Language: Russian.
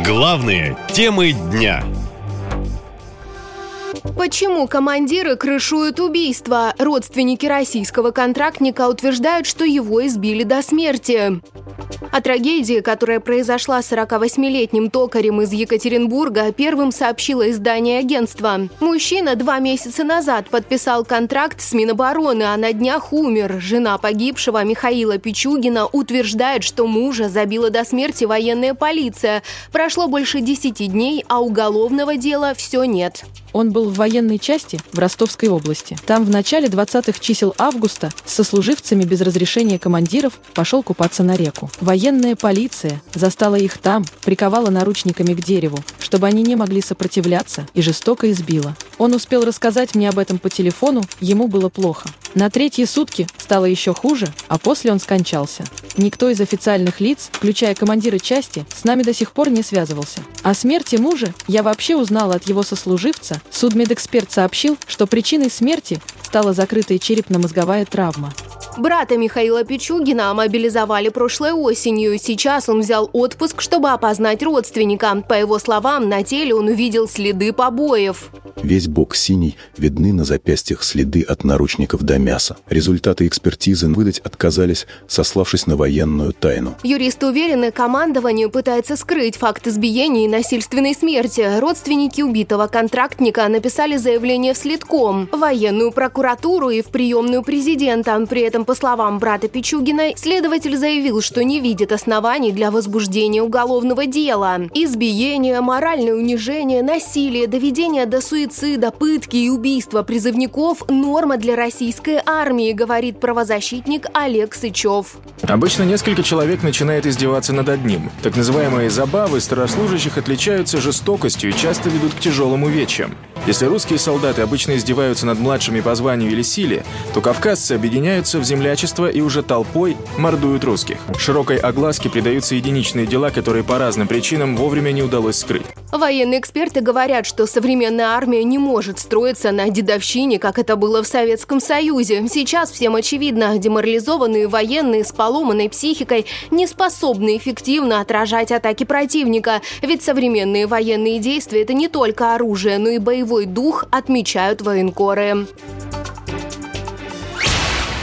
Главные темы дня. Почему командиры крышуют убийство? Родственники российского контрактника утверждают, что его избили до смерти. О трагедии, которая произошла с 48-летним токарем из Екатеринбурга, первым сообщило издание агентства. Мужчина два месяца назад подписал контракт с Минобороны, а на днях умер. Жена погибшего Михаила Пичугина утверждает, что мужа забила до смерти военная полиция. Прошло больше 10 дней, а уголовного дела все нет. Он был в военной части в Ростовской области. Там в начале 20-х чисел августа со служивцами без разрешения командиров пошел купаться на реку. Военная полиция застала их там, приковала наручниками к дереву, чтобы они не могли сопротивляться, и жестоко избила. Он успел рассказать мне об этом по телефону, ему было плохо. На третьи сутки стало еще хуже, а после он скончался. Никто из официальных лиц, включая командира части, с нами до сих пор не связывался. О смерти мужа я вообще узнала от его сослуживца. Судмедэксперт сообщил, что причиной смерти стала закрытая черепно-мозговая травма. Брата Михаила Пичугина мобилизовали прошлой осенью. Сейчас он взял отпуск, чтобы опознать родственника. По его словам, на теле он увидел следы побоев. Весь бок синий, видны на запястьях следы от наручников до мяса. Результаты экспертизы выдать отказались, сославшись на военную тайну. Юристы уверены, командованию пытается скрыть факт избиения и насильственной смерти. Родственники убитого контрактника написали заявление в следком, военную прокуратуру и в приемную президента. При этом по словам брата Пичугиной, следователь заявил, что не видит оснований для возбуждения уголовного дела. Избиение, моральное унижение, насилие, доведение до суицида, пытки и убийства призывников – норма для российской армии, говорит правозащитник Олег Сычев. Обычно несколько человек начинает издеваться над одним. Так называемые забавы старослужащих отличаются жестокостью и часто ведут к тяжелым увечьям. Если русские солдаты обычно издеваются над младшими по званию или силе, то кавказцы объединяются в землячество и уже толпой мордуют русских. Широкой огласке придаются единичные дела, которые по разным причинам вовремя не удалось скрыть. Военные эксперты говорят, что современная армия не может строиться на дедовщине, как это было в Советском Союзе. Сейчас всем очевидно, деморализованные военные с поломанной психикой не способны эффективно отражать атаки противника. Ведь современные военные действия – это не только оружие, но и боевой дух, отмечают военкоры.